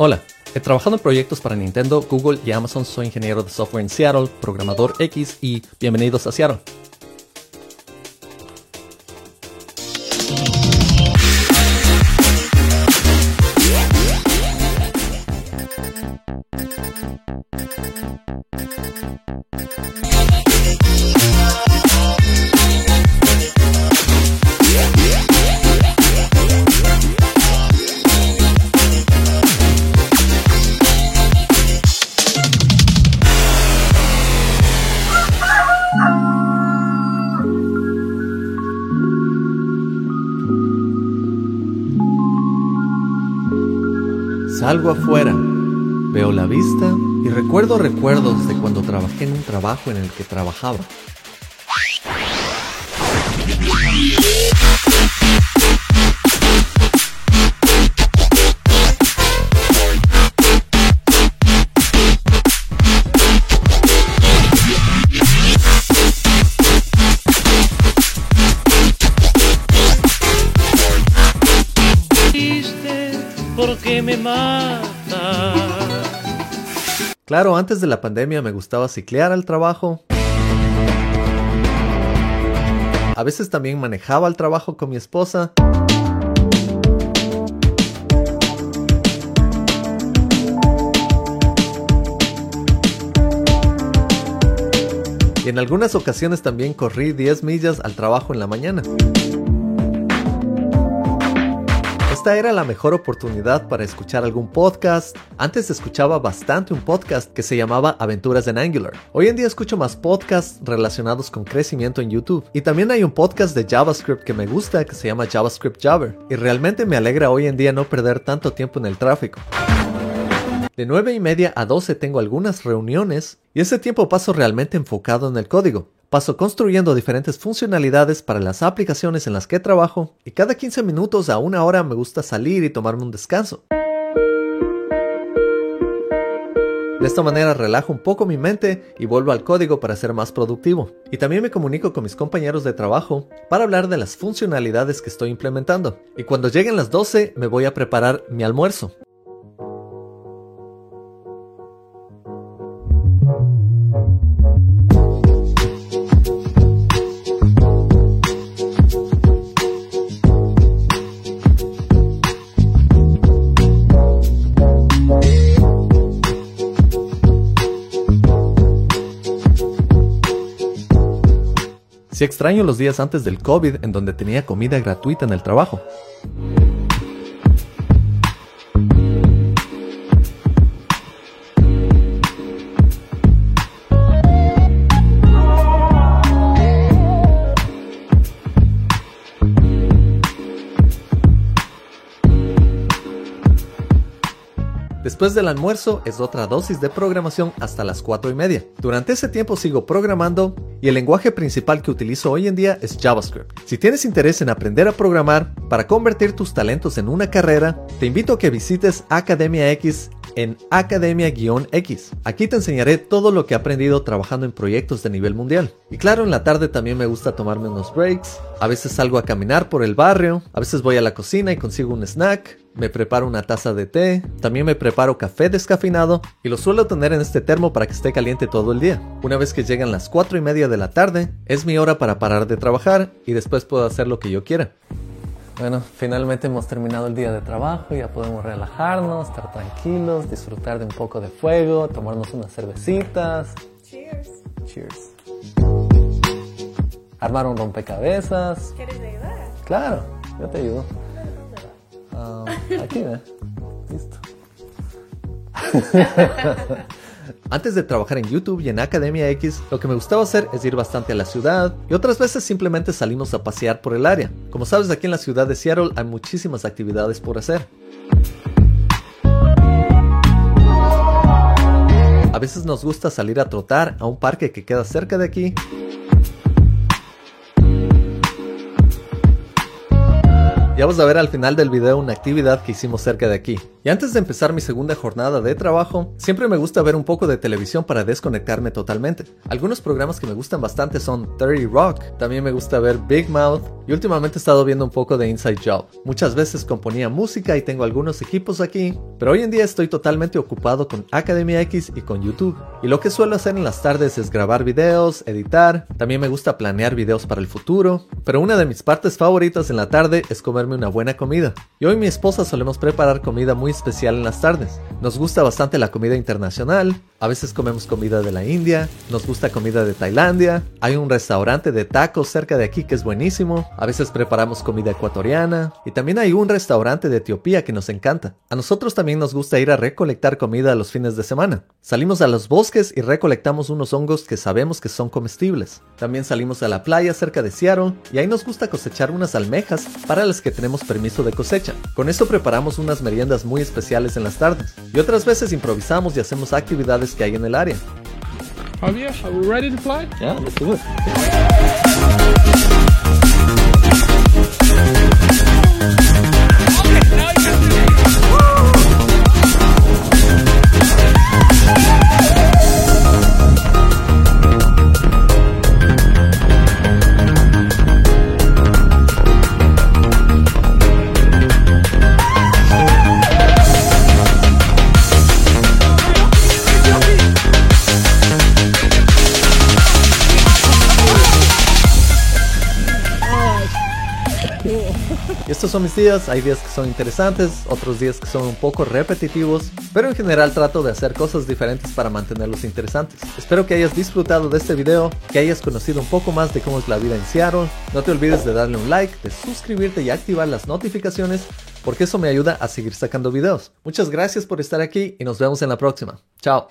Hola, he trabajado en proyectos para Nintendo, Google y Amazon. Soy ingeniero de software en Seattle, programador X y bienvenidos a Seattle. Salgo afuera, veo la vista y recuerdo recuerdos de cuando trabajé en un trabajo en el que trabajaba. Porque me mata. Claro, antes de la pandemia me gustaba ciclear al trabajo. A veces también manejaba al trabajo con mi esposa. Y en algunas ocasiones también corrí 10 millas al trabajo en la mañana. Esta era la mejor oportunidad para escuchar algún podcast. Antes escuchaba bastante un podcast que se llamaba Aventuras en Angular. Hoy en día escucho más podcasts relacionados con crecimiento en YouTube. Y también hay un podcast de JavaScript que me gusta que se llama JavaScript Jabber. Y realmente me alegra hoy en día no perder tanto tiempo en el tráfico. De 9 y media a 12 tengo algunas reuniones y ese tiempo paso realmente enfocado en el código. Paso construyendo diferentes funcionalidades para las aplicaciones en las que trabajo y cada 15 minutos a una hora me gusta salir y tomarme un descanso. De esta manera relajo un poco mi mente y vuelvo al código para ser más productivo. Y también me comunico con mis compañeros de trabajo para hablar de las funcionalidades que estoy implementando. Y cuando lleguen las 12 me voy a preparar mi almuerzo. Si extraño los días antes del COVID en donde tenía comida gratuita en el trabajo. Después del almuerzo es otra dosis de programación hasta las 4 y media. Durante ese tiempo sigo programando y el lenguaje principal que utilizo hoy en día es JavaScript. Si tienes interés en aprender a programar para convertir tus talentos en una carrera, te invito a que visites Academia X en Academia-X. Aquí te enseñaré todo lo que he aprendido trabajando en proyectos de nivel mundial. Y claro, en la tarde también me gusta tomarme unos breaks. A veces salgo a caminar por el barrio, a veces voy a la cocina y consigo un snack. Me preparo una taza de té, también me preparo café descafeinado y lo suelo tener en este termo para que esté caliente todo el día. Una vez que llegan las 4 y media de la tarde, es mi hora para parar de trabajar y después puedo hacer lo que yo quiera. Bueno, finalmente hemos terminado el día de trabajo, ya podemos relajarnos, estar tranquilos, disfrutar de un poco de fuego, tomarnos unas cervecitas. Cheers. Cheers. Armar un rompecabezas. ¿Quieres ayudar? Claro, yo te ayudo. Ah, aquí, ¿eh? Listo. Antes de trabajar en YouTube y en Academia X, lo que me gustaba hacer es ir bastante a la ciudad y otras veces simplemente salimos a pasear por el área. Como sabes, aquí en la ciudad de Seattle hay muchísimas actividades por hacer. A veces nos gusta salir a trotar a un parque que queda cerca de aquí. Ya vas a ver al final del video una actividad que hicimos cerca de aquí. Y antes de empezar mi segunda jornada de trabajo, siempre me gusta ver un poco de televisión para desconectarme totalmente. Algunos programas que me gustan bastante son 30 Rock, también me gusta ver Big Mouth y últimamente he estado viendo un poco de Inside Job. Muchas veces componía música y tengo algunos equipos aquí, pero hoy en día estoy totalmente ocupado con Academia X y con YouTube. Y lo que suelo hacer en las tardes es grabar videos, editar, también me gusta planear videos para el futuro, pero una de mis partes favoritas en la tarde es comerme una buena comida. Y hoy mi esposa solemos preparar comida muy especial en las tardes. Nos gusta bastante la comida internacional, a veces comemos comida de la India, nos gusta comida de Tailandia, hay un restaurante de tacos cerca de aquí que es buenísimo, a veces preparamos comida ecuatoriana y también hay un restaurante de Etiopía que nos encanta. A nosotros también nos gusta ir a recolectar comida los fines de semana. Salimos a los bosques y recolectamos unos hongos que sabemos que son comestibles. También salimos a la playa cerca de Seattle y ahí nos gusta cosechar unas almejas para las que tenemos permiso de cosecha. Con esto preparamos unas meriendas muy especiales en las tardes y otras veces improvisamos y hacemos actividades que hay en el área. Javier, are we ready to fly? Yeah, let's do it. Estos son mis días, hay días que son interesantes, otros días que son un poco repetitivos, pero en general trato de hacer cosas diferentes para mantenerlos interesantes. Espero que hayas disfrutado de este video, que hayas conocido un poco más de cómo es la vida en Seattle. No te olvides de darle un like, de suscribirte y activar las notificaciones, porque eso me ayuda a seguir sacando videos. Muchas gracias por estar aquí y nos vemos en la próxima. Chao.